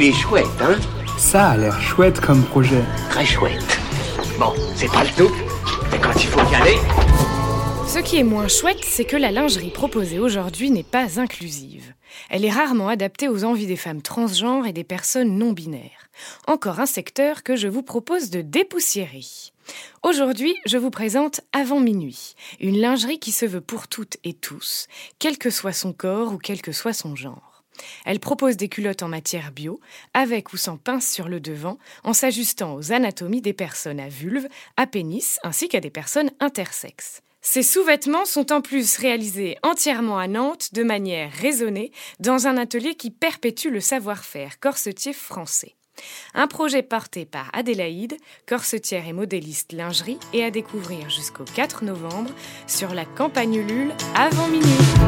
Il est chouette, hein Ça a l'air chouette comme projet. Très chouette. Bon, c'est pas le tout, mais quand il faut y aller... Ce qui est moins chouette, c'est que la lingerie proposée aujourd'hui n'est pas inclusive. Elle est rarement adaptée aux envies des femmes transgenres et des personnes non binaires. Encore un secteur que je vous propose de dépoussiérer. Aujourd'hui, je vous présente Avant minuit, une lingerie qui se veut pour toutes et tous, quel que soit son corps ou quel que soit son genre. Elle propose des culottes en matière bio, avec ou sans pince sur le devant, en s'ajustant aux anatomies des personnes à vulve, à pénis, ainsi qu'à des personnes intersexes. Ces sous-vêtements sont en plus réalisés entièrement à Nantes de manière raisonnée dans un atelier qui perpétue le savoir-faire corsetier français. Un projet porté par Adélaïde, corsetière et modéliste lingerie, et à découvrir jusqu'au 4 novembre sur la campagne Lule avant minuit.